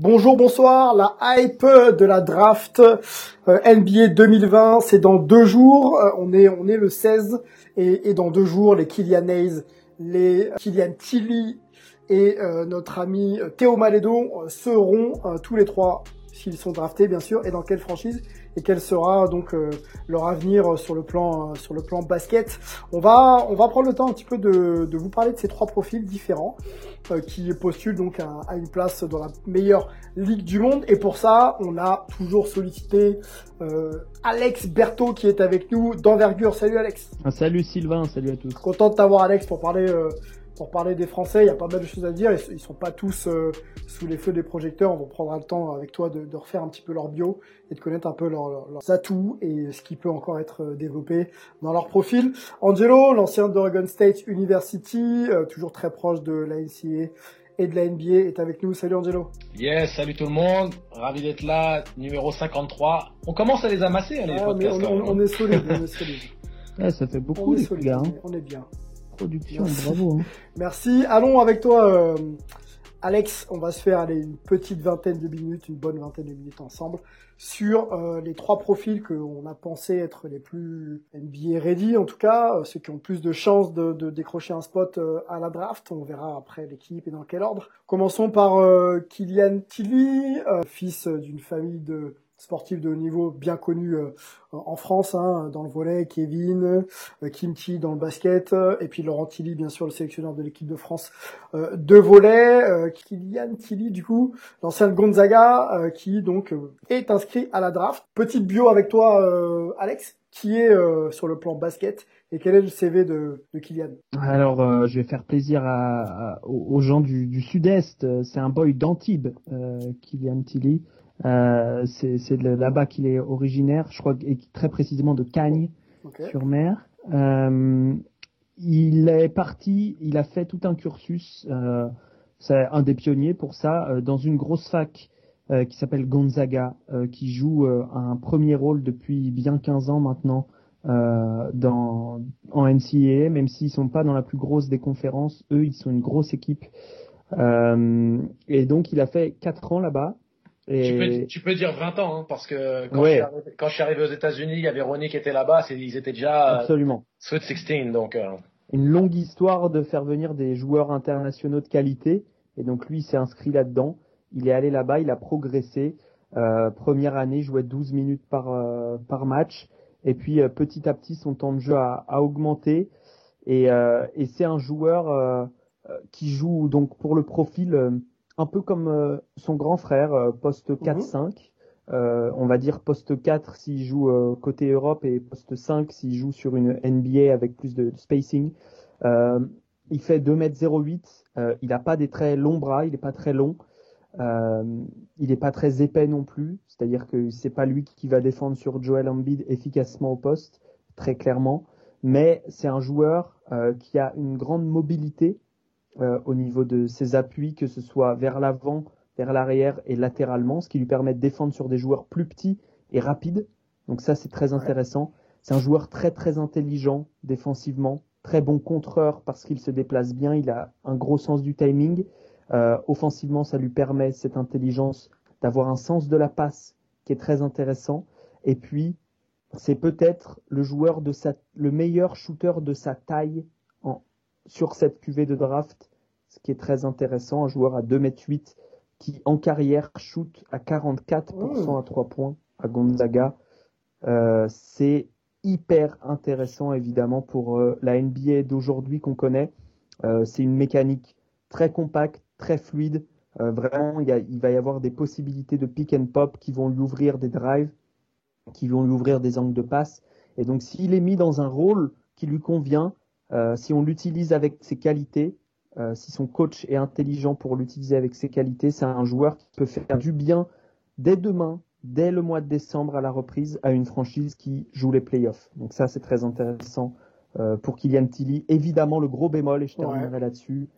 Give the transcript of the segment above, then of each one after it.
Bonjour, bonsoir. La hype de la draft euh, NBA 2020, c'est dans deux jours. Euh, on est on est le 16 et, dans deux jours, les Kylian Hayes, les Kylian Tilly et euh, notre ami Théo Maledon euh, seront euh, tous les trois s'ils sont draftés bien sûr et dans quelle franchise? Et quel sera donc euh, leur avenir sur le plan euh, sur le plan basket. On va on va prendre le temps un petit peu de, de vous parler de ces trois profils différents euh, qui postulent donc à, à une place dans la meilleure ligue du monde et pour ça on a toujours sollicité euh, Alex Berthaud qui est avec nous d'envergure. Salut Alex. Ah, salut Sylvain, salut à tous. Content de t'avoir Alex pour parler euh, pour parler des Français. Il y a pas mal de choses à dire. Ils, ils sont pas tous euh, sous les feux des projecteurs. On prendra le temps avec toi de, de refaire un petit peu leur bio et de connaître un peu leur- leur- leurs atouts et ce qui peut encore être euh, développé dans leur profil. Angelo, l'ancien d'Oregon State University, euh, toujours très proche de la NCAA et de la NBA, est avec nous. Salut Angelo. Yes, salut tout le monde, ravi d'être là, numéro 53. On commence à les amasser, hein, les Ah, podcasts. on, est solide, on est solide. Ouais, ça fait beaucoup les solide, gars. hein. on est bien. Production, Merci. bravo. hein. Merci. Allons avec toi, euh, Alex. On va se faire allez, une petite vingtaine de minutes, une bonne vingtaine de minutes ensemble sur euh, les trois profils que on a pensé être les plus NBA ready, en tout cas, euh, ceux qui ont plus de chances de, de décrocher un spot euh, à la draft. On verra après l'équipe et dans quel ordre. Commençons par euh, Kylian Tilly, euh, fils d'une famille de sportifs de niveau bien connus euh, en France, hein, dans le volet, Kevin, euh, Kim Chi dans le basket, euh, et puis Laurent Tilly, bien sûr, le sélectionneur de l'équipe de France euh, de volet, Kylian Tilly, du coup, l'ancien de Gonzaga, qui donc est inscrit à la draft. Petite bio avec toi, Alex, qui est sur le plan basket, et quel est le CV de, de Kylian? Alors, je vais faire plaisir aux gens du, Sud-Est. C'est un boy d'Antibes, euh, Kylian Tilly. Euh, c'est là-bas qu'il est originaire, je crois, et très précisément de Cagnes sur mer. Euh, il est parti, il a fait tout un cursus. Euh, c'est un des pionniers pour ça dans une grosse fac qui s'appelle Gonzaga, qui joue un premier rôle depuis bien 15 ans maintenant dans en NCAA, même s'ils sont pas dans la plus grosse des conférences. Eux, ils sont une grosse équipe. Et donc, il a fait 4 ans là-bas. Et... Tu, peux, tu peux dire 20 ans, hein, parce que quand, Ouais. je suis arrivé, quand je suis arrivé aux États-Unis, il y avait Ronnie qui était là-bas, ils étaient déjà euh, Absolument. Sweet 16, donc euh, une longue histoire de faire venir des joueurs internationaux de qualité. Et donc lui, il s'est inscrit là-dedans. Il est allé là-bas, il a progressé. Euh, première année, jouait 12 minutes par, euh, par match. Et puis euh, petit à petit, son temps de jeu a, a augmenté. Et, euh, et c'est un joueur qui joue donc pour le profil euh, un peu comme euh, son grand frère, euh, poste 4-5. Euh, on va dire poste 4 s'il joue euh, côté Europe et poste 5 s'il joue sur une NBA avec plus de, de spacing. Euh, il fait 2m08, euh, il n'a pas des très longs bras, il n'est pas très long, il n'est pas très épais non plus, c'est-à-dire que c'est pas lui qui va défendre sur Joel Embiid efficacement au poste, très clairement, mais c'est un joueur qui a une grande mobilité euh, au niveau de ses appuis, que ce soit vers l'avant, vers l'arrière et latéralement, ce qui lui permet de défendre sur des joueurs plus petits et rapides. Donc ça, c'est très intéressant. C'est un joueur très très intelligent défensivement, très bon contreur parce qu'il se déplace bien, il a un gros sens du timing. Euh, offensivement, ça lui permet cette intelligence d'avoir un sens de la passe qui est très intéressant. Et puis, c'est peut-être le joueur de sa, le meilleur shooter de sa taille en, sur cette cuvée de draft, ce qui est très intéressant. Un joueur à 2m8 qui, en carrière, shoot à 44% à 3 points à Gonzaga. Euh, c'est hyper intéressant évidemment pour la NBA d'aujourd'hui qu'on connaît. c'est une mécanique très compacte, très fluide. vraiment, il, il, va y avoir des possibilités de pick and pop qui vont lui ouvrir des drives, qui vont lui ouvrir des angles de passe. Et donc, s'il est mis dans un rôle qui lui convient, si on l'utilise avec ses qualités, euh, si son coach est intelligent pour l'utiliser avec ses qualités, c'est un joueur qui peut faire du bien dès demain, dès le mois de décembre à la reprise, à une franchise qui joue les playoffs. Donc ça, c'est très intéressant euh, pour Kylian Tilly. Évidemment, le gros bémol, et je terminerai là-dessus,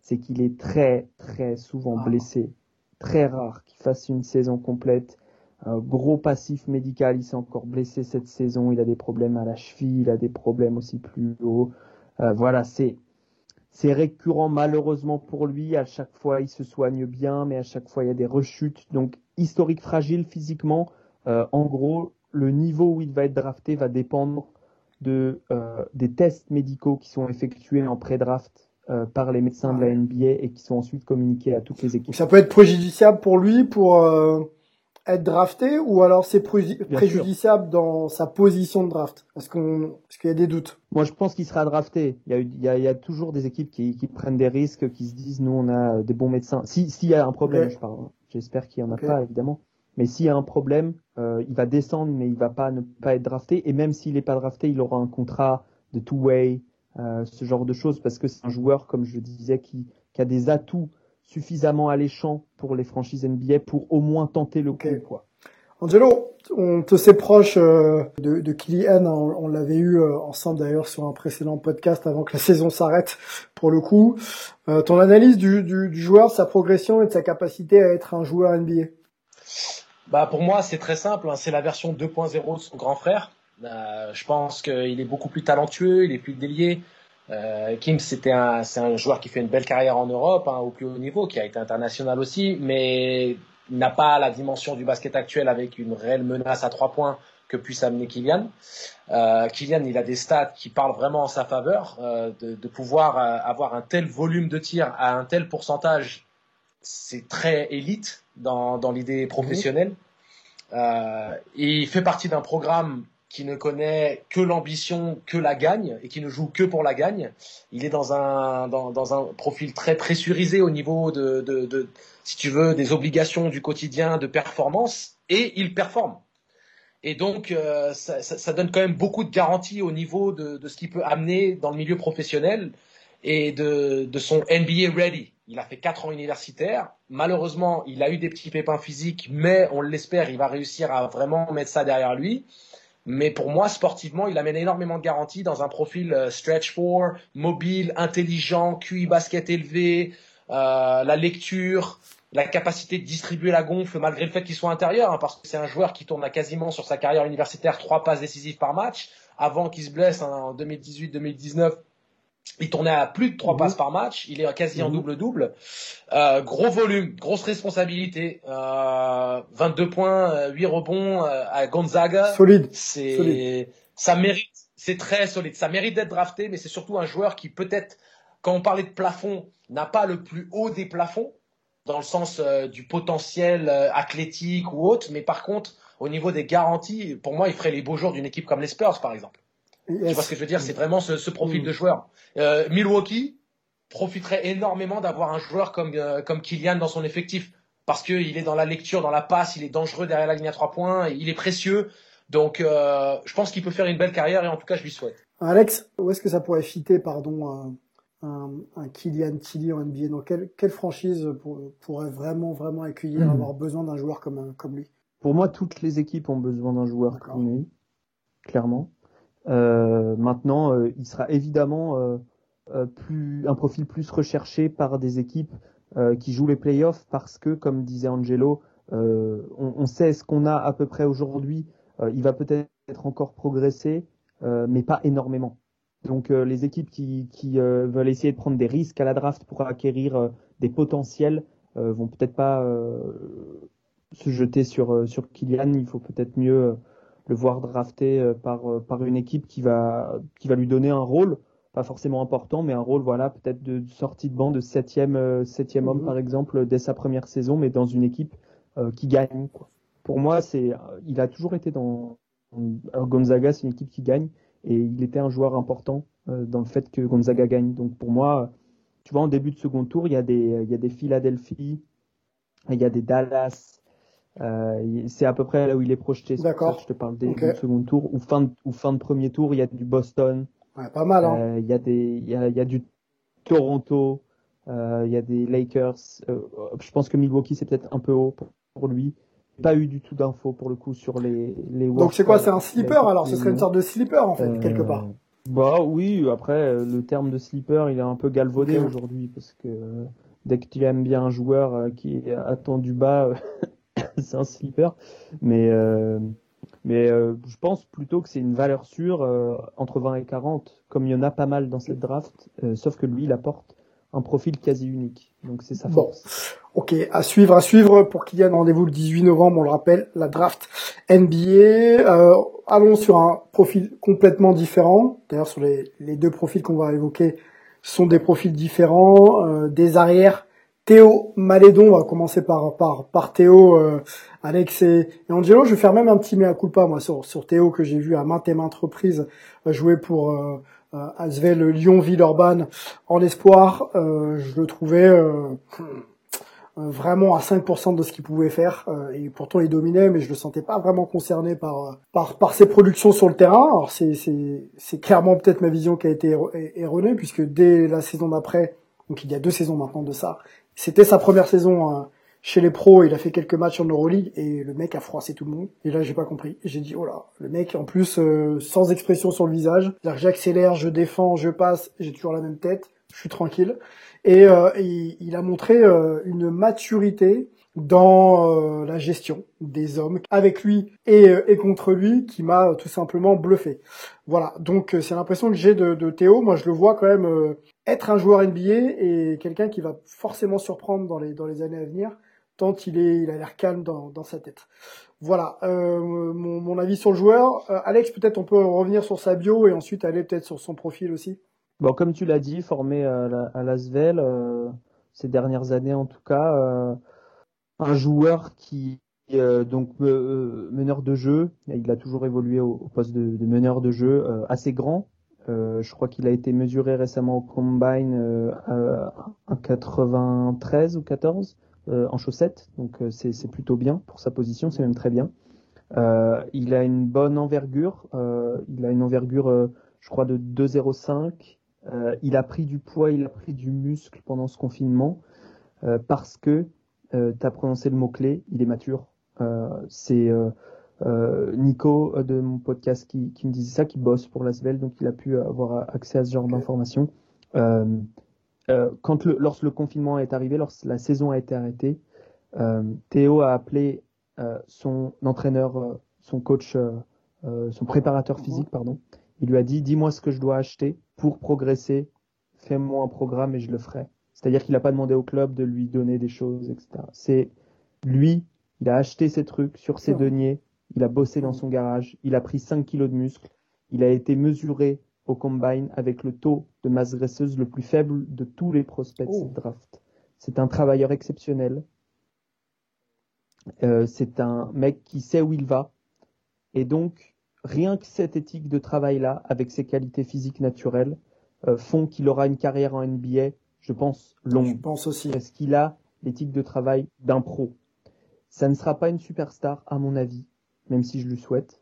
c'est qu'il est très, très souvent ah. blessé. Très rare qu'il fasse une saison complète. gros passif médical, il s'est encore blessé cette saison. Il a des problèmes à la cheville, il a des problèmes aussi plus haut. Euh, voilà, c'est c'est récurrent malheureusement pour lui. À chaque fois, il se soigne bien, mais à chaque fois, il y a des rechutes. Donc, historique fragile physiquement. Euh, en gros, le niveau où il va être drafté va dépendre de, euh, des tests médicaux qui sont effectués en pré-draft euh, par les médecins de la NBA et qui sont ensuite communiqués à toutes les équipes. Ça peut être préjudiciable pour lui pour être drafté ou alors c'est préjudiciable dans sa position de draft? Est-ce qu'on, est-ce qu'il y a des doutes Moi, je pense qu'il sera drafté. Il y a, il y a, il y a toujours des équipes qui, qui, prennent des risques, qui se disent nous on a des bons médecins. Si s'il y a un problème, je parle. J'espère qu'il y en a pas évidemment. Mais s'il y a un problème, euh, il va descendre, mais il va pas ne pas être drafté. Et même s'il n'est pas drafté, il aura un contrat de two-way, euh, ce genre de choses, parce que c'est un joueur, comme je disais, qui, qui a des atouts suffisamment alléchant pour les franchises NBA pour au moins tenter le coup. Quoi. Angelo, on te sait proche euh, de, de Kylian, on, l'avait eu euh, ensemble d'ailleurs sur un précédent podcast avant que la saison s'arrête pour le coup. Euh, ton analyse du, du, du, joueur, sa progression et de sa capacité à être un joueur NBA bah Pour moi c'est très simple, hein. c'est la version 2.0 de son grand frère. je pense qu'il est beaucoup plus talentueux, il est plus délié. Euh, Kim, c'était un, c'est un joueur qui fait une belle carrière en Europe, hein, au plus haut niveau, qui a été international aussi, mais n'a pas la dimension du basket actuel avec une réelle menace à trois points que puisse amener Kylian. Euh, Kylian, il a des stats qui parlent vraiment en sa faveur, euh, de, de, pouvoir avoir un tel volume de tir à un tel pourcentage, c'est très élite dans, dans l'idée professionnelle. Euh, et il fait partie d'un programme qui ne connaît que l'ambition, que la gagne, et qui ne joue que pour la gagne. Il est dans un, dans, dans un profil très pressurisé au niveau de, de, de, si tu veux, des obligations du quotidien de performance, et il performe. Et donc, euh, ça, ça, donne quand même beaucoup de garanties au niveau de, de ce qu'il peut amener dans le milieu professionnel et de, de son NBA ready. Il a fait quatre ans universitaires. Malheureusement, il a eu des petits pépins physiques, mais on l'espère, il va réussir à vraiment mettre ça derrière lui. Mais pour moi, sportivement, il amène énormément de garanties dans un profil euh, stretch four, mobile, intelligent, QI basket élevé, euh, la lecture, la capacité de distribuer la gonfle malgré le fait qu'il soit intérieur, hein, parce que c'est un joueur qui tourne à quasiment sur sa carrière universitaire trois passes décisives par match, avant qu'il se blesse hein, en 2018-2019 il tournait à plus de trois mhm. passes par match. Il est quasi en mhm. double-double. Euh, gros volume, grosse responsabilité. Euh, 22 points, 8 euh, rebonds euh, à Gonzaga. Solide. C'est, ça mérite. C'est très solide. Ça mérite d'être drafté, mais c'est surtout un joueur qui peut-être, quand on parlait de plafond, n'a pas le plus haut des plafonds dans le sens du potentiel athlétique ou autre. Mais par contre, au niveau des garanties, pour moi, il ferait les beaux jours d'une équipe comme les Spurs, par exemple. Tu vois ce que je veux dire? C'est vraiment ce, ce profil mm. de joueur. Euh, Milwaukee profiterait énormément d'avoir un joueur comme, euh, comme Kylian dans son effectif. Parce qu'il est dans la lecture, dans la passe, il est dangereux derrière la ligne à trois points, il est précieux. Donc euh, je pense qu'il peut faire une belle carrière et en tout cas je lui souhaite. Alex, où est-ce que ça pourrait fitter pardon, un, un, un Kylian Tilly en NBA Dans quelle, quelle franchise pour, pourrait vraiment vraiment accueillir, mm. avoir besoin d'un joueur comme, comme lui? Pour moi, toutes les équipes ont besoin d'un joueur comme lui, clairement. Euh, maintenant, euh, il sera évidemment euh, plus un profil plus recherché par des équipes qui jouent les playoffs parce que, comme disait Angelo, on, on, sait ce qu'on a à peu près aujourd'hui. il va peut-être encore progresser, mais pas énormément. Donc les équipes qui, qui veulent essayer de prendre des risques à la draft pour acquérir des potentiels vont peut-être pas se jeter sur sur Kylian. Il faut peut-être mieux le voir drafté euh, par, euh, par une équipe qui va, qui va lui donner un rôle, pas forcément important, mais un rôle, voilà, peut-être de, sortie de banc de septième, euh, septième homme, mhm. par exemple, dès sa première saison, mais dans une équipe qui gagne. Quoi. Pour moi, c'est, il a toujours été dans, Gonzaga, c'est une équipe qui gagne et il était un joueur important dans le fait que Gonzaga gagne. Donc pour moi, tu vois, en début de second tour, il y a des, il y a des Philadelphie, il y a des Dallas. Euh, c'est à peu près là où il est projeté. D'accord. Je te parle des okay. second tour ou fin de, ou fin de premier tour. Il y a du Boston. Ouais, pas mal. Hein. Euh, il y a des, il y a, il y a du Toronto. Euh, il y a des Lakers. Euh, je pense que Milwaukee c'est peut-être un peu haut pour, pour lui. Pas eu du tout d'infos pour le coup sur les les. Donc c'est quoi C'est un slipper alors? Ce serait une sorte de slipper en fait quelque part. Bah oui. Après le terme de slipper il est un peu galvaudé okay. aujourd'hui parce que dès que tu aimes bien un joueur qui est attendu bas, c'est un slipper. Mais, euh, mais euh, je pense plutôt que c'est une valeur sûre euh, entre 20 et 40, comme il y en a pas mal dans cette draft, sauf que lui, il apporte un profil quasi unique. Donc c'est sa force. Bon. Ok, à suivre, à suivre pour qu'il y ait un rendez-vous le 18 novembre, on le rappelle, la draft NBA. allons sur un profil complètement différent. D'ailleurs, sur les, les deux profils qu'on va évoquer, sont des profils différents, euh, des arrières. Théo Malédon, on va commencer par par par Théo, euh, Alex et, et, Angelo. Je vais faire même un petit mea culpa moi sur sur Théo que j'ai vu à maintes et maintes reprises euh, jouer pour euh, Asvel Lyon Villeurbanne en espoir. je le trouvais vraiment à 5% de ce qu'il pouvait faire et pourtant il dominait mais je le sentais pas vraiment concerné par par par ses productions sur le terrain alors c'est c'est c'est clairement peut-être ma vision qui a été erronée puisque dès la saison d'après donc il y a deux saisons maintenant de ça c'était sa première saison euh, chez les pros, il a fait quelques matchs en Euroleague et le mec a froissé tout le monde. Et là, j'ai pas compris. J'ai dit oh là, le mec en plus euh, sans expression sur le visage, c'est-à-dire j'accélère, je défends, je passe, j'ai toujours la même tête, je suis tranquille. Et, euh, il a montré une maturité dans la gestion des hommes avec lui et, et contre lui qui m'a tout simplement bluffé. Voilà, donc c'est l'impression que j'ai de, de, Théo. Moi, je le vois quand même être un joueur NBA et quelqu'un qui va forcément surprendre dans les, dans les années à venir, tant il, est, il a l'air calme dans, dans sa tête. Voilà euh, mon, mon, avis sur le joueur. Euh, Alex, peut-être on peut revenir sur sa bio et ensuite aller peut-être sur son profil aussi. Bon, comme tu l'as dit, formé à, à l'Asvel euh, ces dernières années en tout cas, euh, un joueur qui euh, donc meneur de jeu, il a toujours évolué au, au poste de, de, meneur de jeu, assez grand, euh, je crois qu'il a été mesuré récemment au Combine euh, à 93 ou 14 euh, en chaussettes, donc euh, c'est plutôt bien pour sa position, c'est même très bien. Euh, il a une bonne envergure, il a une envergure, je crois, de 2,05. il a pris du poids, il a pris du muscle pendant ce confinement parce que, tu as prononcé le mot-clé, il est mature. c'est Nico euh, de mon podcast qui, qui, me disait ça, qui bosse pour l'Asvel, donc il a pu avoir accès à ce genre d'informations. Euh, euh, quand le, lorsque le confinement est arrivé, lorsque la saison a été arrêtée, euh, Théo a appelé son entraîneur, son coach, son préparateur physique, pardon. Il lui a dit dis-moi ce que je dois acheter pour progresser, fais-moi un programme et je le ferai. C'est-à-dire qu'il n'a pas demandé au club de lui donner des choses, etc. C'est lui, il a acheté ses trucs sur ses deniers, il a bossé dans son garage, il a pris 5 kilos de muscle, il a été mesuré au combine avec le taux de masse graisseuse le plus faible de tous les prospects de cette draft. C'est un travailleur exceptionnel. Euh, c'est un mec qui sait où il va. Et donc, rien que cette éthique de travail-là, avec ses qualités physiques naturelles, euh, font qu'il aura une carrière en NBA, je pense, longue. Je pense aussi. Parce qu'il a l'éthique de travail d'un pro. Ça ne sera pas une superstar, à mon avis même si je lui souhaite.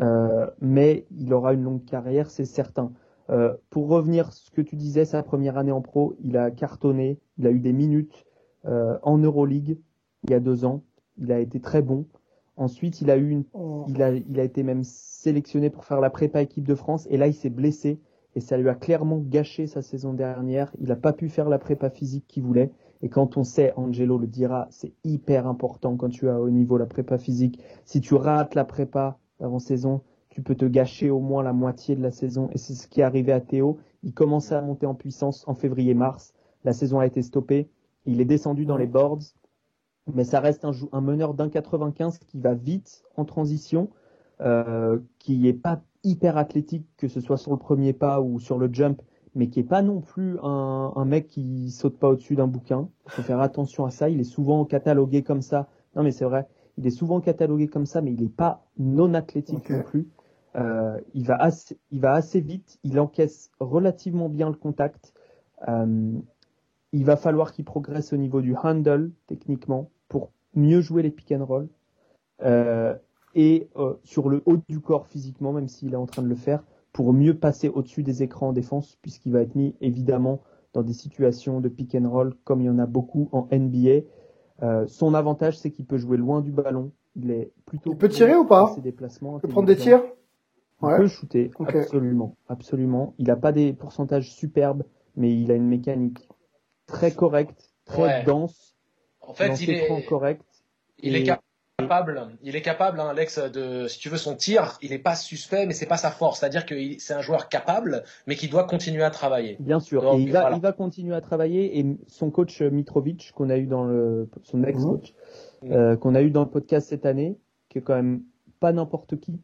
Euh, mais il aura une longue carrière, c'est certain. Euh, pour revenir ce que tu disais, sa première année en pro, il a cartonné, il a eu des minutes euh, en Euroleague il y a deux ans, il a été très bon. Ensuite, il a eu une, oh. il a, il a été même sélectionné pour faire la prépa équipe de France et là il s'est blessé et ça lui a clairement gâché sa saison dernière. Il n'a pas pu faire la prépa physique qu'il voulait. Et quand on sait, Angelo le dira, c'est hyper important quand tu as au niveau la prépa physique. Si tu rates la prépa avant saison, tu peux te gâcher au moins la moitié de la saison. Et c'est ce qui est arrivé à Théo. Il commençait à monter en puissance en février-mars. La saison a été stoppée. Il est descendu dans les boards. Mais ça reste un, un meneur d'un 95 qui va vite en transition, euh, qui est pas hyper athlétique, que ce soit sur le premier pas ou sur le jump, mais qui est pas non plus un, un mec qui saute pas au-dessus d'un bouquin. Il faut faire attention à ça. Il est souvent catalogué comme ça. Non, mais c'est vrai. Il est souvent catalogué comme ça, mais il n'est pas non athlétique non plus. Euh, il, va assez, il va assez vite, il encaisse relativement bien le contact. Euh, il va falloir qu'il progresse au niveau du handle techniquement pour mieux jouer les pick and roll. Euh, et sur le haut du corps physiquement, même s'il est en train de le faire, pour mieux passer au-dessus des écrans en défense, puisqu'il va être mis évidemment dans des situations de pick and roll comme il y en a beaucoup en NBA. Euh, son avantage, c'est qu'il peut jouer loin du ballon. Il est plutôt. Il peut tirer ou pas ses déplacements. Il peut prendre des tirs. Il peut shooter, absolument, absolument. Il n'a pas des pourcentages superbes, mais il a une mécanique très correcte, très dense. En fait, il est correct. Il est capable, il est capable, hein, Alex, de, si tu veux, son tir, il n'est pas suspect, mais c'est pas sa force. C'est-à-dire que c'est un joueur capable, mais qui doit continuer à travailler. Bien sûr, et il va, il va continuer à travailler. Et son coach Mitrovic, qu'on a eu dans le, son ex-coach, mhm. euh, qu'on a eu dans le podcast cette année, qui est quand même pas n'importe qui,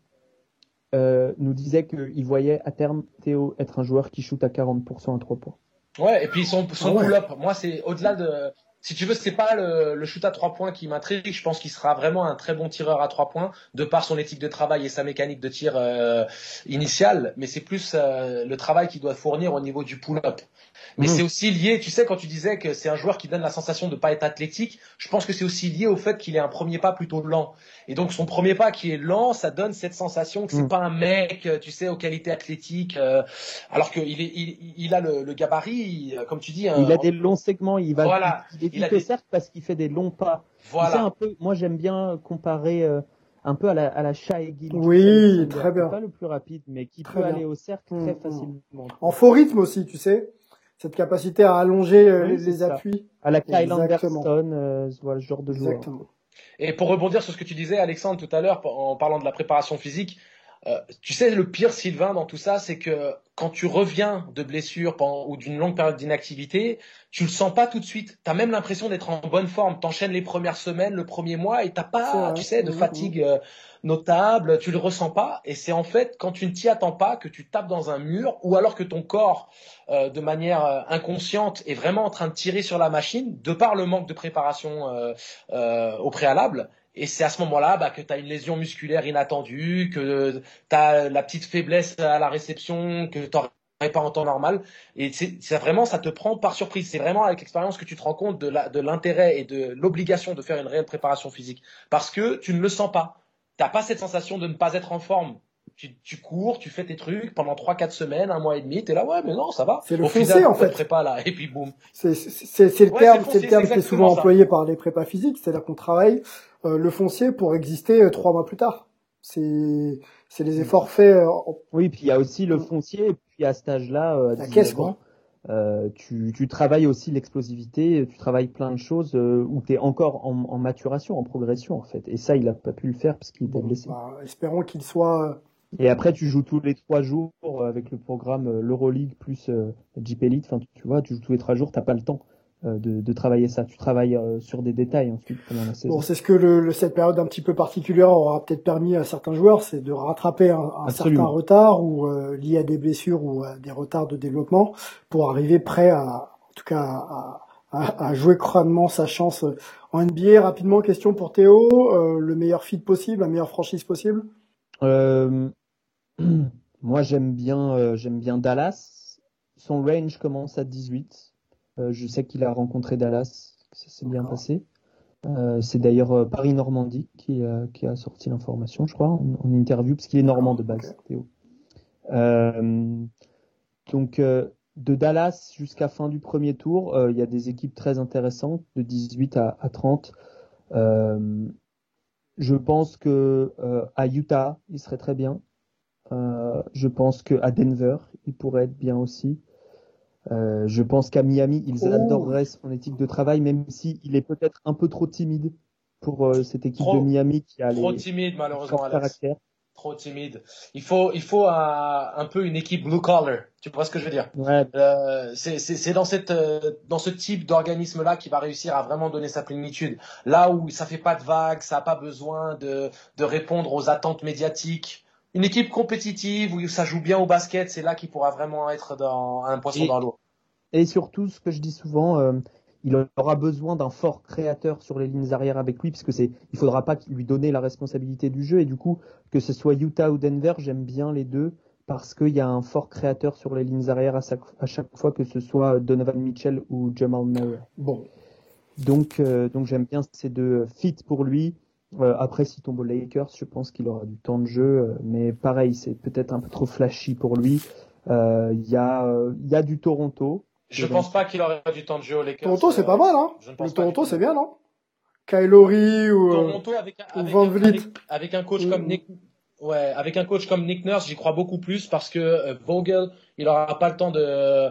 euh, nous disait qu'il voyait à terme Théo être un joueur qui shoot à 40% à 3 points. Ouais, et puis son, son ah pull-up, moi c'est au-delà de, si tu veux, c'est pas le, le, shoot à trois points qui m'intrigue. Je pense qu'il sera vraiment un très bon tireur à trois points de par son éthique de travail et sa mécanique de tir euh, initiale. Mais c'est plus euh, le travail qu'il doit fournir au niveau du pull-up. Mais mhm. c'est aussi lié, tu sais, quand tu disais que c'est un joueur qui donne la sensation de pas être athlétique, je pense que c'est aussi lié au fait qu'il ait un premier pas plutôt lent. Et donc son premier pas qui est lent, ça donne cette sensation que c'est mhm. pas un mec, tu sais, aux qualités athlétiques, euh, alors qu'il est, il, il, a le, le gabarit, comme tu dis. il a des longs segments, il va, voilà, il, il, il cercle parce qu'il fait des longs pas. Voilà. un peu, moi j'aime bien comparer. Euh, un peu à la, à la Oui, très bien. Pas le plus rapide, mais qui peut aller au cercle très mm, mm. facilement. En faux rythme aussi, tu sais cette capacité à allonger euh, les, appuis. À la Kyle Anderson, euh, voilà, ce genre de joueur. Exactement. Et pour rebondir sur ce que tu disais, Alexandre, tout à l'heure, en parlant de la préparation physique, euh, tu sais, le pire, Sylvain, dans tout ça, c'est que quand tu reviens de blessure ou d'une longue période d'inactivité, tu le sens pas tout de suite. Tu as même l'impression d'être en bonne forme. T'enchaînes les premières semaines, le premier mois, et t'as pas, tu sais, de mmh, fatigue mmh. notable. Tu le ressens pas. Et c'est en fait quand tu ne t'y attends pas que tu tapes dans un mur, ou alors que ton corps, euh, de manière euh, inconsciente, est vraiment en train de tirer sur la machine, de par le manque de préparation au préalable. Et c'est à ce moment-là bah, que tu as une lésion musculaire inattendue, que tu as la petite faiblesse à la réception, que tu pas en temps normal. Et c'est vraiment, ça te prend par surprise. C'est vraiment avec l'expérience que tu te rends compte de l'intérêt et de l'obligation de faire une réelle préparation physique. Parce que tu ne le sens pas. Tu n'as pas cette sensation de ne pas être en forme. Tu, tu, cours, tu fais tes trucs pendant 3-4 semaines, un mois et demi, tu es là, ouais, mais non, ça va. C'est le foncier, en fait. Prépa, là, et puis boum. C'est le terme, c'est le, terme qui est souvent employé par les prépas physiques, c'est-à-dire qu'on travaille euh, le foncier pour exister euh, trois mois plus tard. C'est c'est les efforts faits. Euh, oui, puis il y a aussi le foncier, et puis à cet âge-là, la caisse quoi. Euh, tu, tu, travailles aussi l'explosivité, tu travailles plein de choses euh, où tu es encore en, en, maturation, en progression en fait. Et ça, il a pas pu le faire parce qu'il était blessé. Bah, espérons qu'il soit. Et après, tu joues tous les trois jours avec le programme l'Euroleague plus euh, Jeep Elite. Enfin, tu vois, tu joues tous les trois jours, t'as pas le temps. Euh, de, de, travailler ça. Tu travailles euh, sur des détails ensuite pendant la saison. Bon, c'est ce que le, cette période un petit peu particulière aura peut-être permis à certains joueurs, c'est de rattraper un, un certain retard ou euh, lié à des blessures ou à des retards de développement pour arriver prêt à, en tout cas, à, à, à jouer crânement sa chance en NBA. Rapidement, question pour Théo, le meilleur fit possible, la meilleure franchise possible? Euh, moi, j'aime bien, j'aime bien Dallas. Son range commence à 18. Euh, je sais qu'il a rencontré Dallas, ça s'est bien passé. Euh, c'est d'ailleurs euh, Paris-Normandie qui, qui, a sorti l'information, je crois, en, interview, parce qu'il est normand de base, Théo. donc, de Dallas jusqu'à fin du premier tour, il y a des équipes très intéressantes, de 18 à, à 30. je pense que à Utah, il serait très bien. Je pense que à Denver, il pourrait être bien aussi. Euh, je pense qu'à Miami, ils oh. adoreraient son éthique de travail, même s'il il est peut-être un peu trop timide pour euh, cette équipe de Miami qui a trop timide malheureusement Trop timide. Il faut, il faut un, peu une équipe blue collar. Tu vois ce que je veux dire? Ouais. euh, C'est dans cette, euh, dans ce type d'organisme là qui va réussir à vraiment donner sa plénitude. Là où ça fait pas de vagues, ça a pas besoin de, de répondre aux attentes médiatiques une équipe compétitive où ça joue bien au basket, c'est là qu'il pourra vraiment être dans un poisson dans l'eau. Et surtout, ce que je dis souvent, euh, il aura besoin d'un fort créateur sur les lignes arrières avec lui, puisque c'est, il faudra pas lui donner la responsabilité du jeu. Et du coup, que ce soit Utah ou Denver, j'aime bien les deux parce qu'il y a un fort créateur sur les lignes arrières à chaque, à chaque fois, que ce soit Donovan Mitchell ou Jamal Murray. Bon. Donc, euh, donc j'aime bien ces deux fits pour lui. Euh, après, s'il tombe aux Lakers, je pense qu'il aura du temps de jeu, euh, mais pareil, c'est peut-être un peu trop flashy pour lui. Il y a, il y a du Toronto. Je pense pas qu'il aurait du temps de jeu aux Lakers. Toronto, c'est pas mal, hein. Le Toronto, c'est bien, non? Kylori ou, Toronto avec, avec, Van Vliet. avec, avec un coach comme Nick, Ouais, avec un coach comme Nick Nurse, j'y crois beaucoup plus parce que euh, Vogel, il aura pas le temps de,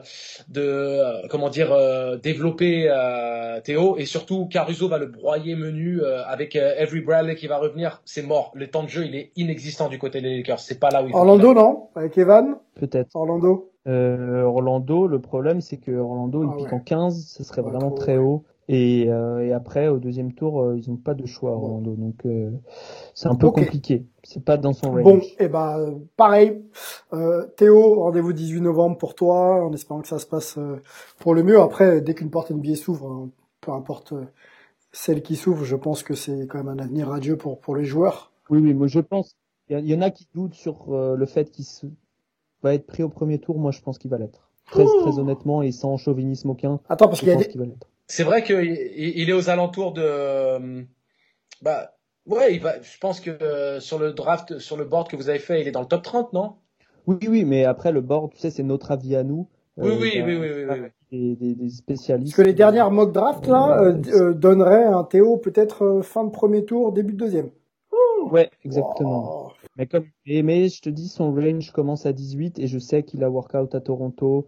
de comment dire, euh, développer euh, Théo et surtout Caruso va le broyer menu euh, avec Every Bradley qui va revenir, c'est mort. Le temps de jeu, il est inexistant du côté des Lakers. C'est pas là où il faut Orlando, non? Avec Evan? Peut-être. Orlando? Orlando, le problème c'est que Orlando, Ah il pique ouais. en 15, ce serait Ouais, vraiment trop, très ouais. haut. Et, et après, au deuxième tour, ils n'ont pas de choix, Orlando. Donc, c'est un peu compliqué. C'est pas dans son range. Bon, et ben euh, pareil. Euh, Théo, rendez-vous 18 novembre pour toi, en espérant que ça se passe euh, pour le mieux. Après, dès qu'une porte NBA s'ouvre, hein, peu importe euh, celle qui s'ouvre, je pense que c'est quand même un avenir radieux pour pour les joueurs. Oui, oui, moi je pense. Il y, en a qui doutent sur euh, le fait qu'il se- va être pris au premier tour. Moi, je pense qu'il va l'être. Très, très honnêtement et sans chauvinisme aucun, Attends, parce qu'il y a des... C'est vrai qu'il il est aux alentours de. euh, Bah, ouais, il va, je pense que euh, sur le draft, sur le board que vous avez fait, il est dans le top 30, non? Oui, oui, mais après le board, tu sais, c'est notre avis à nous. Oui, a oui, oui, oui, oui. Des, des, des spécialistes. Parce que les dernières mock drafts là euh, euh, donneraient un Théo peut-être euh, fin de premier tour, début de deuxième. Ouais, exactement. Mais comme, mais je te dis, son range commence à 18 et je sais qu'il a workout à Toronto.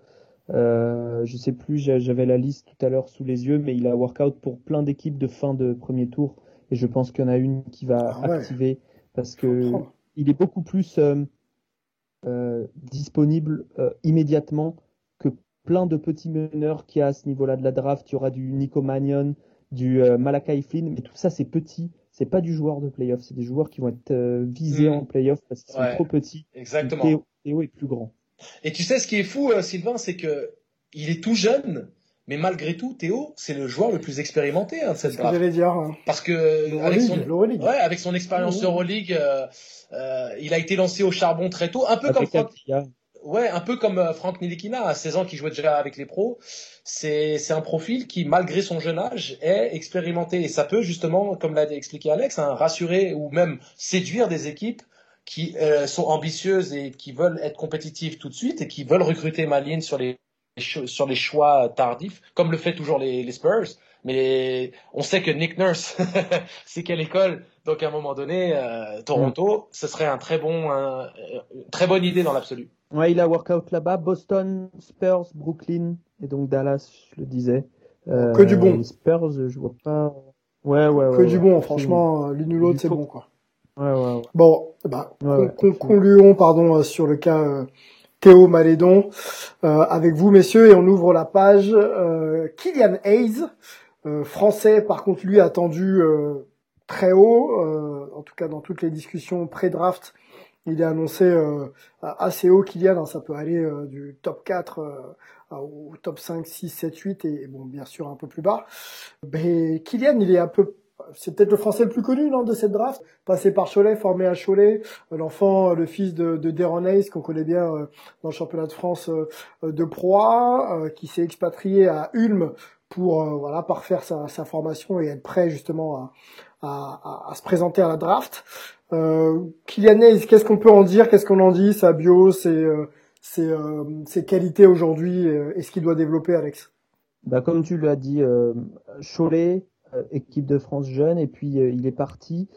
Euh, je sais plus, j'a- j'avais la liste tout à l'heure sous les yeux, mais il a workout pour plein d'équipes de fin de premier tour. Et je pense qu'il y en a une qui va Ah ouais. activer parce que il est beaucoup plus euh, euh, disponible euh, immédiatement que plein de petits meneurs qu'il y a à ce niveau-là de la draft. Il y aura du Nico Mannion, du euh, Malakai Flynn, mais tout ça c'est petit. C'est pas du joueur de playoff, c'est des joueurs qui vont être euh, visés Mm. en playoff parce qu'ils Ouais. sont trop petits. Exactement. Théo, Théo est plus grand. Et tu sais ce qui est fou, euh, Sylvain, c'est que il est tout jeune, mais malgré tout, Théo, c'est le joueur le plus expérimenté hein, de cette ce que draft. j'allais dire. hein. Parce que avec son, l'Euroleague. ouais, avec son expérience Mhm. Euroleague, euh, euh, il a été lancé au charbon très tôt, un peu comme Franck, ouais, un peu comme euh, Franck Nilikina à 16 ans qui jouait déjà avec les pros. C'est c'est un profil qui, malgré son jeune âge, est expérimenté et ça peut justement, comme l'a expliqué Alex, hein, rassurer ou même séduire des équipes qui euh, sont ambitieuses et qui veulent être compétitives tout de suite et qui veulent recruter Malin sur les sur les choix tardifs, comme le fait toujours les, les Spurs. Mais on sait que Nick Nurse, c'est quelle école? Donc à un moment donné, euh, Toronto, ce serait un très bon, un- une très bonne idée dans l'absolu. Ouais, il a workout là-bas. Boston, Spurs, Brooklyn et donc Dallas, je le disais. Euh, Que du bon. Les Spurs, je vois pas. Ouais, ouais, ouais. que du ouais, bon, franchement, euh, l'une ou l'autre, c'est faut- bon quoi. Ouais, ouais, ouais. Bon, bah, concluons pardon euh, sur le cas euh, Théo Malédon euh, avec vous messieurs et on ouvre la page euh, Kylian Hayes, euh, français par contre lui attendu euh, très haut, euh, en tout cas dans toutes les discussions pré-draft, il est annoncé euh, assez haut Kylian, hein, ça peut aller euh, du top 4 euh, au top 5, 6, 7, 8 et bon bien sûr un peu plus bas. Mais Kylian il est un peu c'est peut-être le français le plus connu non, de cette draft, passé par Cholet, formé à Cholet, euh, l'enfant, euh, le fils de, de Deron Hayes, qu'on connaît bien euh, dans le championnat de France de proie, qui s'est expatrié à Ulm pour voilà parfaire sa, sa formation et être prêt justement à, à, à- se présenter à la draft. Euh, Kylian Hayes, qu'est-ce qu'on peut en dire? Qu'est-ce qu'on en dit? Sa bio, ses, ses, ses qualités aujourd'hui et ce qu'il doit développer, Alex? Bah, comme tu l'as dit, euh, Cholet, équipe de France jeune, et puis euh, il est parti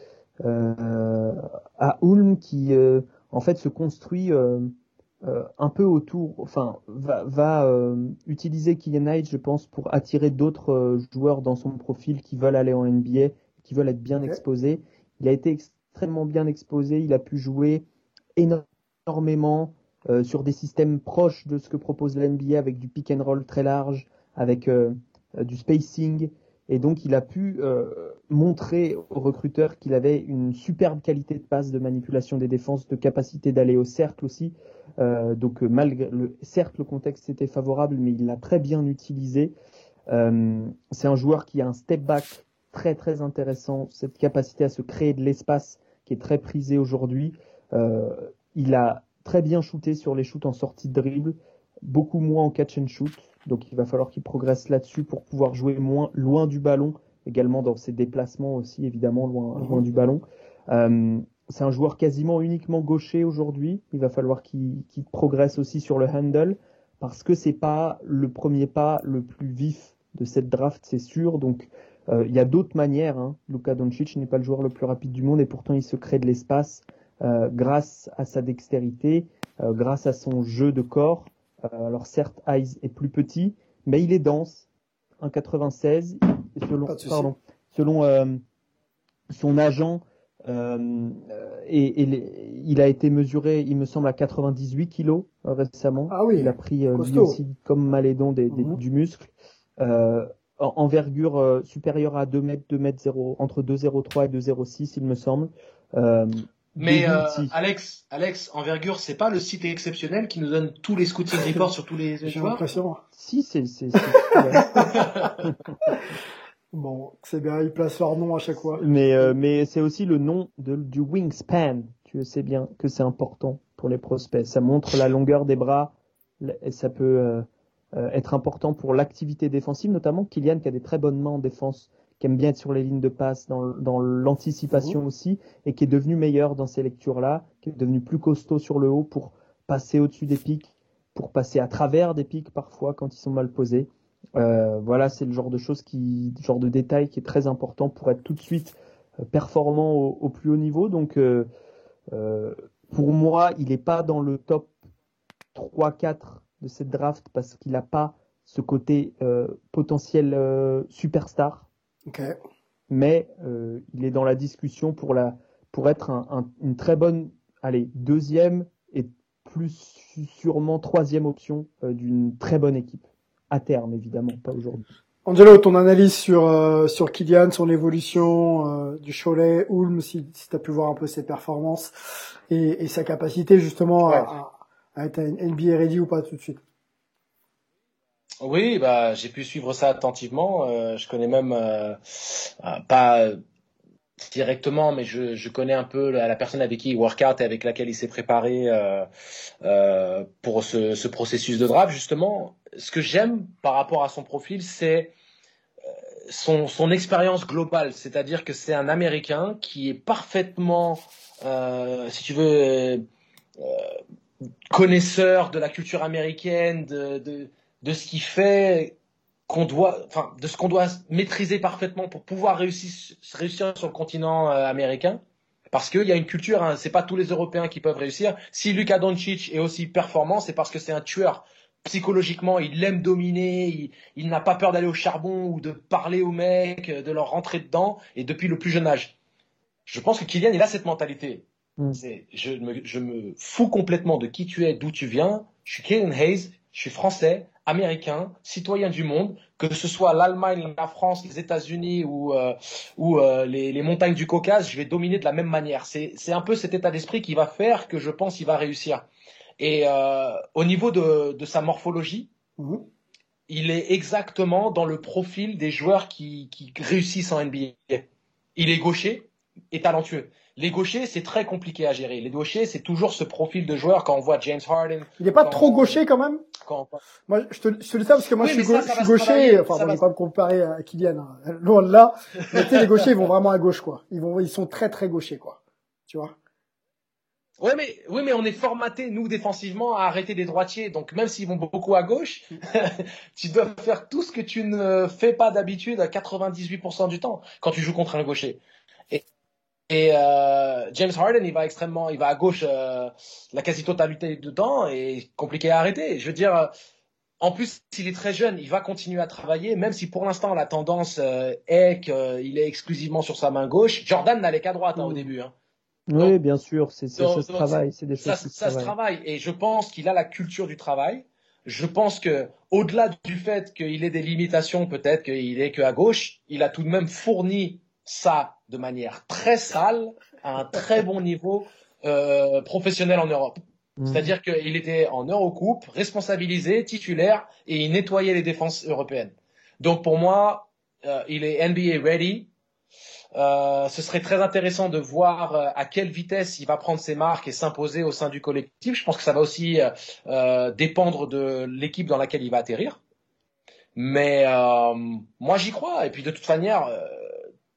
euh, à Ulm qui euh, en fait se construit euh, euh, un peu autour, enfin va, va euh, utiliser Kylian Hayes, je pense, pour attirer d'autres euh, joueurs dans son profil qui veulent aller en NBA, qui veulent être bien exposés. Il a été extrêmement bien exposé, il a pu jouer énormément euh, sur des systèmes proches de ce que propose la NBA avec du pick and roll très large, avec euh, euh, du spacing. Et donc, il a pu euh, montrer aux recruteurs qu'il avait une superbe qualité de passe, de manipulation des défenses, de capacité d'aller au cercle aussi. Euh, donc, euh, malgré le, certes, le contexte était favorable, mais il l'a très bien utilisé. c'est un joueur qui a un step back très très intéressant, cette capacité à se créer de l'espace qui est très prisé aujourd'hui. il a très bien shooté sur les shoots en sortie de dribble, beaucoup moins en catch and shoot. Donc il va falloir qu'il progresse là-dessus pour pouvoir jouer moins loin du ballon, également dans ses déplacements aussi évidemment loin, mhm. loin du ballon. Euh, c'est un joueur quasiment uniquement gaucher aujourd'hui. Il va falloir qu'il progresse aussi sur le handle parce que c'est pas le premier pas le plus vif de cette draft, c'est sûr. Donc euh, il y a d'autres manières. Hein. Luka Doncic n'est pas le joueur le plus rapide du monde et pourtant il se crée de l'espace euh, grâce à sa dextérité, euh, grâce à son jeu de corps. Euh, alors certes, Eyes est plus petit, mais il est dense, 1,96. Selon, pardon, selon son agent, euh, et, et il a été mesuré, il me semble, à 98 kilos récemment. Ah oui, il a pris lui aussi, comme Malédon, des, des, mhm. du muscle. Euh, envergure supérieure à 2 mètres, 2 mètres 0, entre 2,03 et 2,06, il me semble. Euh, mais euh, Alex, Alex, envergure, c'est pas le site exceptionnel qui nous donne tous les scouting reports sur tous les joueurs Si, c'est c'est Bon, c'est bien, ils placent leur nom à chaque fois. Mais euh, mais c'est aussi le nom de, du wingspan. Tu sais bien que c'est important pour les prospects. Ça montre la longueur des bras et ça peut euh, être important pour l'activité défensive, notamment Kylian qui a des très bonnes mains en défense qui aime bien être sur les lignes de passe, dans, dans l'anticipation mmh. aussi, et qui est devenu meilleur dans ces lectures-là, qui est devenu plus costaud sur le haut pour passer au-dessus des pics, pour passer à travers des pics parfois quand ils sont mal posés. Euh, voilà, c'est le genre de choses qui, genre de détail qui est très important pour être tout de suite euh, performant au, plus haut niveau. Donc, euh, euh, pour moi, il n'est pas dans le top 3-4 de cette draft parce qu'il n'a pas ce côté potentiel euh, superstar mais euh, il est dans la discussion pour, la, pour être un, une très bonne, allez, deuxième et plus sûrement troisième option euh, d'une très bonne équipe. À terme, évidemment, pas aujourd'hui. Angelo, ton analyse sur, euh, sur Kylian, son évolution du Cholet, Ulm, si, si tu as pu voir un peu ses performances et, et sa capacité justement à, à, être NBA ready ou pas tout de suite. Oui, bah j'ai pu suivre ça attentivement. Euh, je connais même euh, euh, pas directement, mais je, connais un peu la, personne avec qui il workout et avec laquelle il s'est préparé pour ce, ce, processus de draft. Justement, ce que j'aime par rapport à son profil, c'est son, expérience globale, c'est-à-dire que c'est un Américain qui est parfaitement, si tu veux, connaisseur de la culture américaine, de de ce qui fait qu'on doit, enfin, de ce qu'on doit maîtriser parfaitement pour pouvoir réussir, réussir sur le continent euh, américain. Parce qu'il y a une culture, hein, c'est pas tous les Européens qui peuvent réussir. Si Luka Doncic est aussi performant, c'est parce que c'est un tueur. Psychologiquement, il aime dominer, il, n'a pas peur d'aller au charbon ou de parler aux mecs, de leur rentrer dedans, et depuis le plus jeune âge. Je pense que Kylian, il a cette mentalité. Mm. Je, me, je me fous complètement de qui tu es, d'où tu viens. Je suis Kylian Hayes, je suis français, américain, citoyen du monde, que ce soit l'Allemagne, la France, les États-Unis ou, euh, ou euh, les, les, montagnes du Caucase, je vais dominer de la même manière. C'est un peu cet état d'esprit qui va faire que je pense qu'il va réussir. Et euh, au niveau de, de sa morphologie, mhm. il est exactement dans le profil des joueurs qui, qui réussissent en NBA. Il est gaucher et talentueux. Les gauchers, c'est très compliqué à gérer. Les gauchers, c'est toujours ce profil de joueur quand on voit James Harden. Il n'est pas trop gaucher quand même Moi, je te, je te le dis ça parce que moi, je suis, gaucher. Enfin, on va pas me comparer à Kylian, hein. loin de là. Mais tu sais, les gauchers, ils vont vraiment à gauche, quoi. Ils vont, ils sont très, très gauchers, quoi. Tu vois? Oui mais, oui, mais on est formaté, nous, défensivement, à arrêter des droitiers. Donc, même s'ils vont beaucoup à gauche, tu dois faire tout ce que tu ne fais pas d'habitude à 98% du temps quand tu joues contre un gaucher. Et euh, James Harden, il va extrêmement, il va à gauche euh, la quasi-totalité du temps et compliqué à arrêter. Je veux dire, euh, en plus, s'il est très jeune, il va continuer à travailler, même si pour l'instant la tendance est qu'il est exclusivement sur sa main gauche. Jordan n'allait qu'à droite hein, au début. Hein. Oui, bien sûr, c'est ça se travaille, c'est des choses ça, ça se travaille. Et je pense qu'il a la culture du travail. Je pense que, au-delà du fait qu'il ait des limitations, peut-être qu'il est que à gauche, il a tout de même fourni ça de manière très sale à un très bon niveau euh, professionnel en Europe. Mmh. C'est-à-dire qu'il était en Eurocoupe, responsabilisé, titulaire, et il nettoyait les défenses européennes. Donc pour moi, euh, il est NBA ready. Euh, ce serait très intéressant de voir à quelle vitesse il va prendre ses marques et s'imposer au sein du collectif. Je pense que ça va aussi dépendre de l'équipe dans laquelle il va atterrir. Mais moi j'y crois. Et puis de toute manière,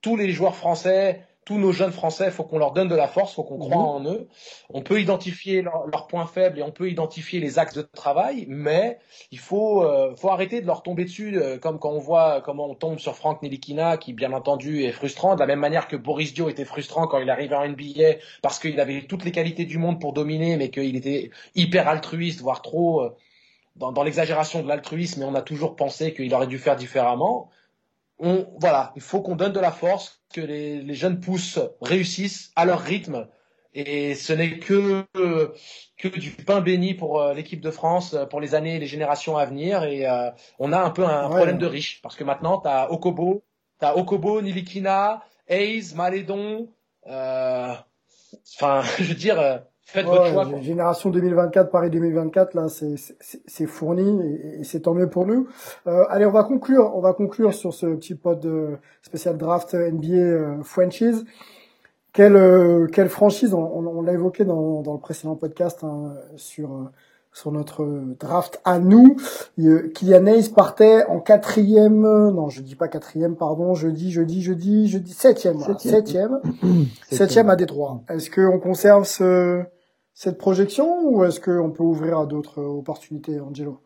tous les joueurs français tous nos jeunes Français, il faut qu'on leur donne de la force, il faut qu'on croit mhm. en eux. On peut identifier leurs points faibles et on peut identifier les axes de travail, mais il faut, euh, faut arrêter de leur tomber dessus, euh, comme quand on voit comment on tombe sur Franck Nelikina, qui bien entendu est frustrant, de la même manière que Boris Dio était frustrant quand il arrivait en NBA, parce qu'il avait toutes les qualités du monde pour dominer, mais qu'il était hyper altruiste, voire trop euh, dans, dans l'exagération de l'altruisme, et on a toujours pensé qu'il aurait dû faire différemment on, voilà, il faut qu'on donne de la force, que les, les, jeunes pousses réussissent à leur rythme. Et ce n'est que, que du pain béni pour euh, l'équipe de France euh, pour les années et les générations à venir. Et euh, on a un peu un problème de riche. Parce que maintenant, tu as Okobo, tu as Okobo, Nilikina, Hayes, Malédon. Enfin, je veux dire, Faites votre choix. Génération 2024, Paris 2024, là, c'est fourni et, c'est tant mieux pour nous. Euh, allez, on va conclure, on va conclure sur ce petit pod spécial draft NBA euh, franchise. Quelle, euh, quelle franchise, on, on, l'a évoqué dans, dans le précédent podcast hein, sur euh, sur notre draft à nous. Kylian Hayes partait en quatrième, non, je dis pas quatrième, pardon, je dis, je dis, je dis, je dis septième, septième, septième, à Détroit. Est-ce qu'on conserve ce, cette projection ou est-ce qu'on peut ouvrir à d'autres opportunités, Angelo?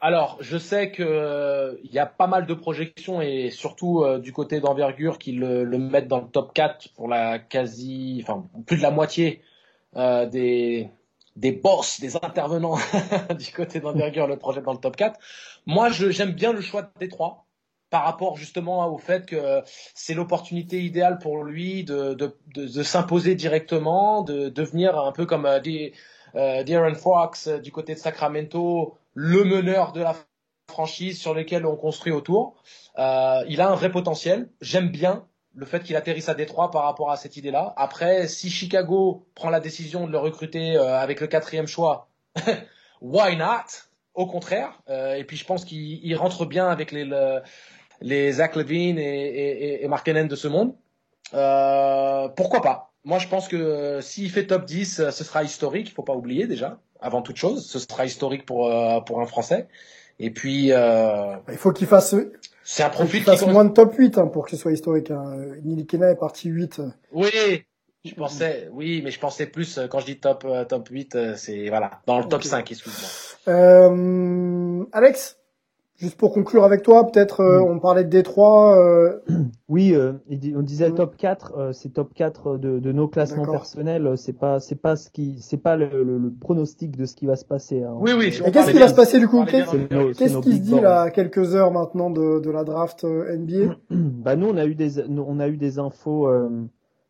Alors, je sais que euh, y a pas mal de projections et surtout euh, du côté d'envergure qui le, mettent dans le top 4 pour la quasi, enfin plus de la moitié euh, des des boss, des intervenants du côté d'envergure le projet dans le top 4. Moi, j'aime bien le choix de Détroit par rapport justement au fait que c'est l'opportunité idéale pour lui de, de, de, s'imposer directement, de devenir un peu comme euh, euh Darren Fox euh, du côté de Sacramento, le meneur de la franchise sur lequel on construit autour. Euh, il a un vrai potentiel. J'aime bien le fait qu'il atterrisse à Détroit par rapport à cette idée-là. Après, si Chicago prend la décision de le recruter euh, avec le quatrième choix, why not? Au contraire. et puis je pense qu'il rentre bien avec les, les Zach Levine et, et, Mark Hennen de ce monde. Euh, pourquoi pas? Moi, je pense que euh, s'il fait top 10, euh, ce sera historique. Il faut pas oublier déjà, avant toute chose, ce sera historique pour pour un Français. Et puis, il faut qu'il fasse. C'est un profil qui fasse moins de top 8 hein, pour que ce soit historique. Hein. Nilikena est parti 8. Oui, je pensais, oui, mais je pensais plus quand je dis top top 8, c'est voilà dans le top 5, excuse-moi. Euh, Alex, Juste pour conclure avec toi, peut-être euh, mm. on parlait de Détroit. Euh... Oui, euh, on disait mm. top 4, euh, c'est top 4 de, de nos classements personnels. C'est pas, c'est pas ce qui, c'est pas le, le, pronostic de ce qui va se passer. Hein. Oui, oui. Et qu'est-ce qui va se passer du coup Qu'est-ce qui se dit là, à quelques heures maintenant de, de la draft NBA Bah nous, on a eu des, on a eu des infos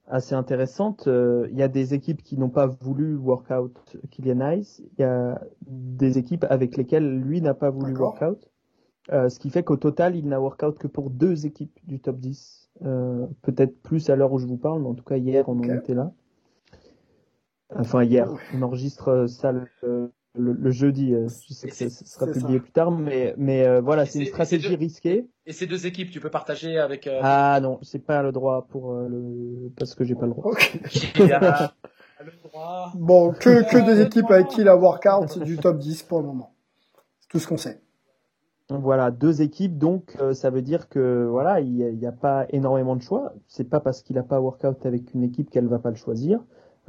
assez intéressantes. Il y a des équipes qui n'ont pas voulu workout Kylian Ice. Il y a des équipes avec lesquelles lui n'a pas voulu workout. Euh, ce qui fait qu'au total, il n'a workout que pour deux équipes du top 10. Euh, peut-être plus à l'heure où je vous parle, mais en tout cas hier, on en était là. Enfin hier, on enregistre euh, ça le, le, jeudi. Je sais que ça sera publié plus tard, mais, mais voilà, c'est une stratégie risquée. Et ces deux équipes, tu peux partager avec. Ah non, c'est pas le droit pour le parce que j'ai pas le droit. le droit. Bon, que, que deux équipes avec qui la workout du top 10 pour le moment. C'est tout ce qu'on sait. Voilà, deux équipes, donc euh, ça veut dire que voilà, il n'y a, pas énormément de choix. C'est pas parce qu'il n'a pas workout avec une équipe qu'elle va pas le choisir.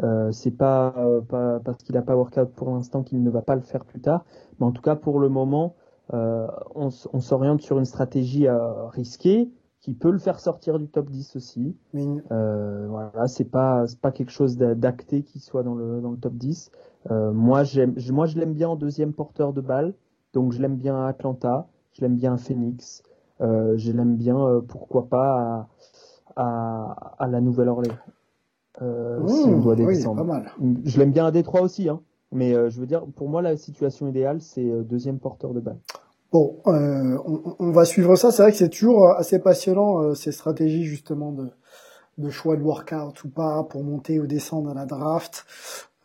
Euh, c'est pas, euh, pas parce qu'il n'a pas workout pour l'instant qu'il ne va pas le faire plus tard. Mais en tout cas, pour le moment, euh, on, on s'oriente sur une stratégie risquée qui peut le faire sortir du top 10 aussi. voilà, c'est pas pas quelque chose d'acté qui soit dans le dans le top 10. moi j'aime moi je l'aime bien en deuxième porteur de balle. Donc je l'aime bien à Atlanta, je l'aime bien à Phoenix, euh, je l'aime bien, euh, pourquoi pas, à, à, la Nouvelle-Orléans. Euh, si on doit descendre. Je l'aime bien à Détroit aussi, hein. mais euh, je veux dire, pour moi, la situation idéale, c'est euh, deuxième porteur de balle. Bon, on, on, va suivre ça. C'est vrai que c'est toujours assez passionnant ces stratégies justement de, de choix de workout ou pas pour monter ou descendre à la draft.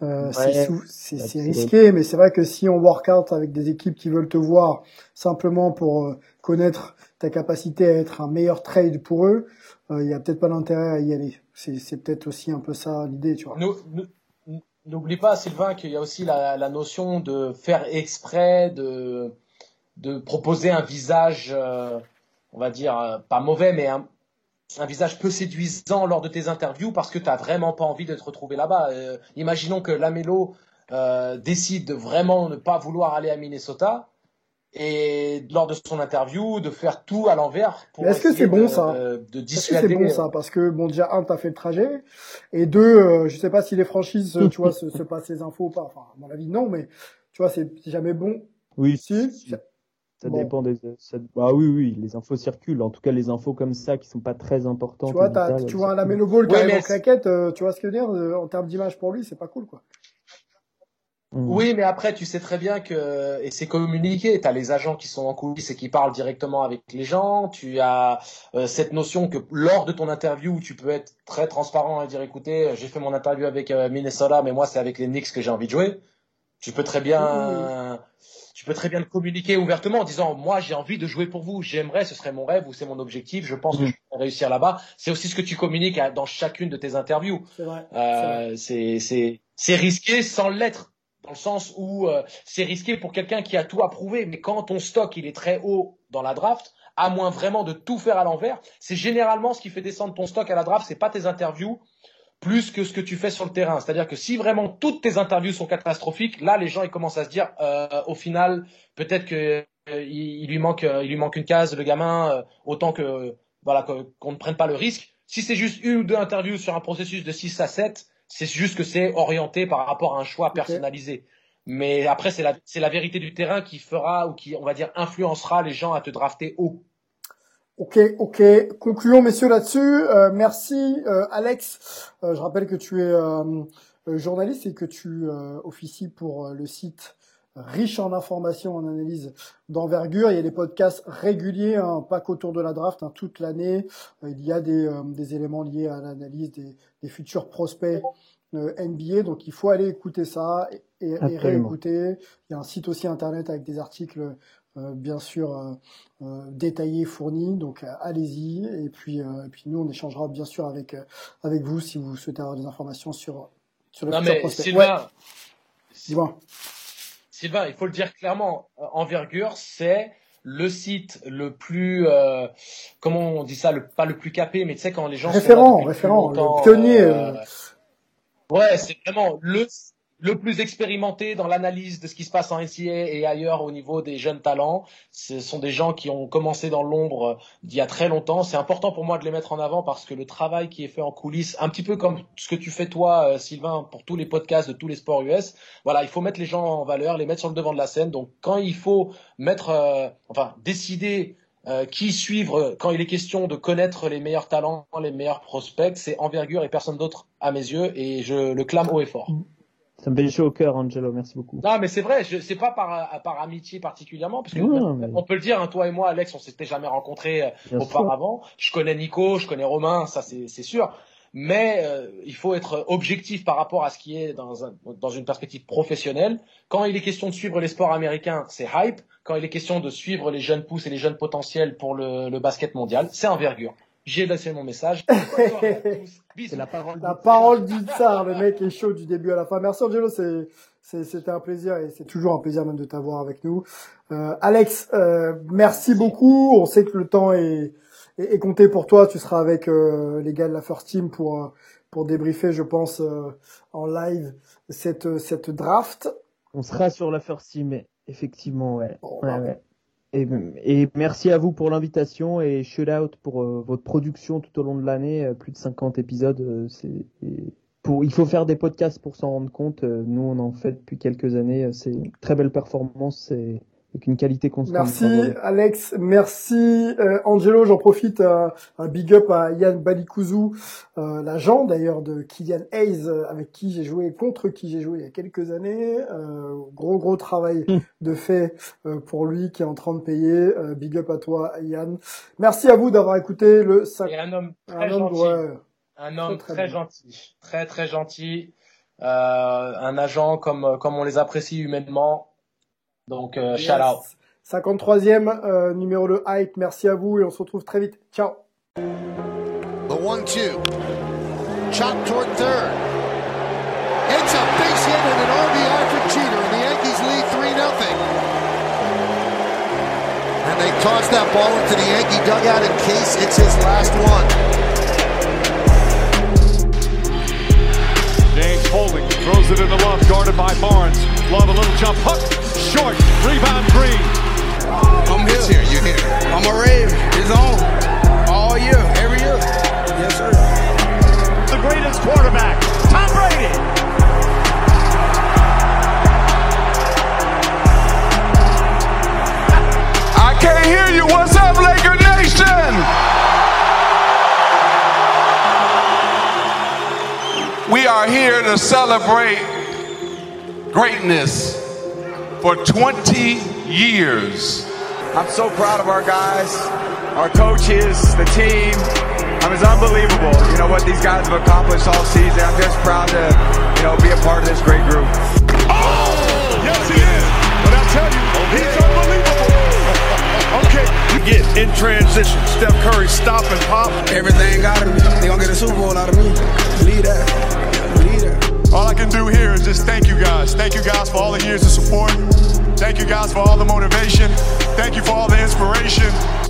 Euh, c'est risqué, mais c'est vrai que si on workout avec des équipes qui veulent te voir simplement pour euh, connaître ta capacité à être un meilleur trade pour eux, il y a peut-être pas d'intérêt à y aller. C'est peut-être aussi un peu ça l'idée, tu vois. N'oublie pas, Sylvain, qu'il y a aussi la, notion de faire exprès, de, proposer un visage, euh, on va dire, euh, pas mauvais, mais un, visage peu séduisant lors de tes interviews parce que tu n'as vraiment pas envie de te retrouver là-bas. Euh, imaginons que Lamelo décide de vraiment ne pas vouloir aller à Minnesota et lors de son interview de faire tout à l'envers pour est-ce que c'est bon ça de dissuader c'est bon ça parce que bon déjà un t'as fait le trajet et deux euh, je sais pas si les franchises tu vois se, se passent les infos ou pas. Enfin à mon avis non mais tu vois c'est jamais bon. Oui si ça dépend des ça... bah oui oui les infos circulent. En tout cas les infos comme ça qui sont pas très importantes tu vois tu vois un Lamelo Ball qui arrive en claquette euh, tu vois ce que je veux dire euh, en termes d'image pour lui c'est pas cool quoi. Oui, mais après, tu sais très bien que, et c'est communiqué, tu as les agents qui sont en coulisses et qui parlent directement avec les gens, tu as euh, cette notion que lors de ton interview, tu peux être très transparent et dire, écoutez, j'ai fait mon interview avec euh, Minnesota, mais moi, c'est avec les Knicks que j'ai envie de jouer. Tu peux très bien, tu peux très bien le communiquer ouvertement en disant, moi, j'ai envie de jouer pour vous, j'aimerais, ce serait mon rêve ou c'est mon objectif, je pense que mm. je vais réussir là-bas. C'est aussi ce que tu communiques dans chacune de tes interviews. C'est vrai. Euh, c'est risqué sans l'être dans le sens où euh, c'est risqué pour quelqu'un qui a tout approuvé, mais quand ton stock il est très haut dans la draft, à moins vraiment de tout faire à l'envers, c'est généralement ce qui fait descendre ton stock à la draft, c'est pas tes interviews plus que ce que tu fais sur le terrain. C'est-à-dire que si vraiment toutes tes interviews sont catastrophiques, là les gens ils commencent à se dire euh, au final peut-être que euh, il, lui manque il lui manque une case le gamin autant que voilà qu'on ne prenne pas le risque. Si c'est juste une ou deux interviews sur un processus de 6 à 7, c'est juste que c'est orienté par rapport à un choix personnalisé. Mais après, c'est la, la vérité du terrain qui fera ou qui, on va dire, influencera les gens à te drafter haut. Ok, ok. Concluons, messieurs, là-dessus. Euh, merci, euh, Alex. Euh, je rappelle que tu es journaliste et que tu officies pour le site riche en informations, en analyse d'envergure. Il y a des podcasts réguliers, hein, pas qu'autour de la draft, hein, toute l'année. Euh, il y a des, euh, des, éléments liés à l'analyse des, des, futurs prospects euh, NBA. Donc il faut aller écouter ça et, et, réécouter. Il y a un site aussi internet avec des articles bien sûr détaillés, fournis. Donc allez-y. Et puis, et puis nous, on échangera bien sûr avec, avec vous si vous souhaitez avoir des informations sur, sur le futur prospect. Ouais. Dis-moi. Sylvain, il faut le dire clairement, euh, Envergure, c'est le site le plus, euh, comment on dit ça, le, pas le plus capé, mais tu sais quand les gens référent, sont référent, le pionnier. Euh, ouais, c'est vraiment le le plus expérimenté dans l'analyse de ce qui se passe en NCA et ailleurs au niveau des jeunes talents. Ce sont des gens qui ont commencé dans l'ombre d'il y a très longtemps. C'est important pour moi de les mettre en avant parce que le travail qui est fait en coulisses, un petit peu comme ce que tu fais toi, euh, Sylvain, pour tous les podcasts de tous les sports US, voilà, il faut mettre les gens en valeur, les mettre sur le devant de la scène. Donc quand il faut mettre, euh, enfin, décider euh, qui suivre quand il est question de connaître les meilleurs talents, les meilleurs prospects, c'est envergure et personne d'autre à mes yeux et je le clame haut et fort. Ça me fait chaud au cœur, Angelo. Merci beaucoup. Non, mais c'est vrai. Je c'est pas par par amitié particulièrement, parce que on peut le dire. Hein, toi et moi, Alex, on s'était jamais rencontrés euh, auparavant. Je connais Nico, je connais Romain, ça c'est c'est sûr. Mais euh, il faut être objectif par rapport à ce qui est dans un, dans une perspective professionnelle. Quand il est question de suivre les sports américains, c'est hype. Quand il est question de suivre les jeunes pousses et les jeunes potentiels pour le, le basket mondial, c'est envergure. J'ai laissé mon message. c'est la parole, la parole du tsar. Le mec est chaud du début à la fin. Merci Angelo, c'est, c'était un plaisir et c'est toujours un plaisir même de t'avoir avec nous. Euh, Alex, euh, merci beaucoup. On sait que le temps est, est, compté pour toi. Tu seras avec euh, les gars de la First Team pour euh, pour débriefer, je pense, euh, en live cette cette draft. On sera sur la First Team, effectivement, ouais. ouais, bah, ouais. Et, merci à vous pour l'invitation et shout out pour euh, votre production tout au long de l'année, euh, plus de 50 épisodes. Euh, c'est pour, il faut faire des podcasts pour s'en rendre compte. nous, on en fait depuis quelques années. C'est une très belle performance. C'est avec une qualité constante. Merci Alex, merci euh, Angelo. J'en profite euh, un big up à Yann Balikouzou, euh, l'agent d'ailleurs de Kylian Hayes, euh, avec qui j'ai joué, contre qui j'ai joué il y a quelques années. gros gros travail hmm. de fait pour lui qui est en train de payer. big up à toi Yann. Merci à vous d'avoir écouté le. Et un homme très gentil. un homme très, très gentil, très très gentil. un agent comme, comme on les apprécie humainement. Donc, shout out. 53e numéro de hype. Merci à vous et on se retrouve très vite. Ciao. The one-two. Chop toward third. It's a base hit and an RBI for Jeter, and the Yankees lead 3 0. And they toss that ball into the Yankee dugout in case it's his last one. James Holding throws it in the love, guarded by Barnes. Love a little jump, hook, short, rebound Green. I'm here. here. You're here. I'm a Rave. It's on all year, every year. Yes, sir. The greatest quarterback, Tom Brady. I can't hear you. What's up, Laker Nation? We are here to celebrate greatness for 20 years. I'm so proud of our guys our coaches, the team. I mean, it's unbelievable. You know what these guys have accomplished all season. I'm just proud to, you know, be a part of this great group. Oh, yes, he is. But I tell you, he's unbelievable. okay, you get in transition. Steph Curry stop and pop. Everything out of me. They gonna get a Super Bowl out of me. Believe. Believe that. All I can do here is just thank you guys. Thank you guys for all the years of support. Thank you guys for all the motivation. Thank you for all the inspiration.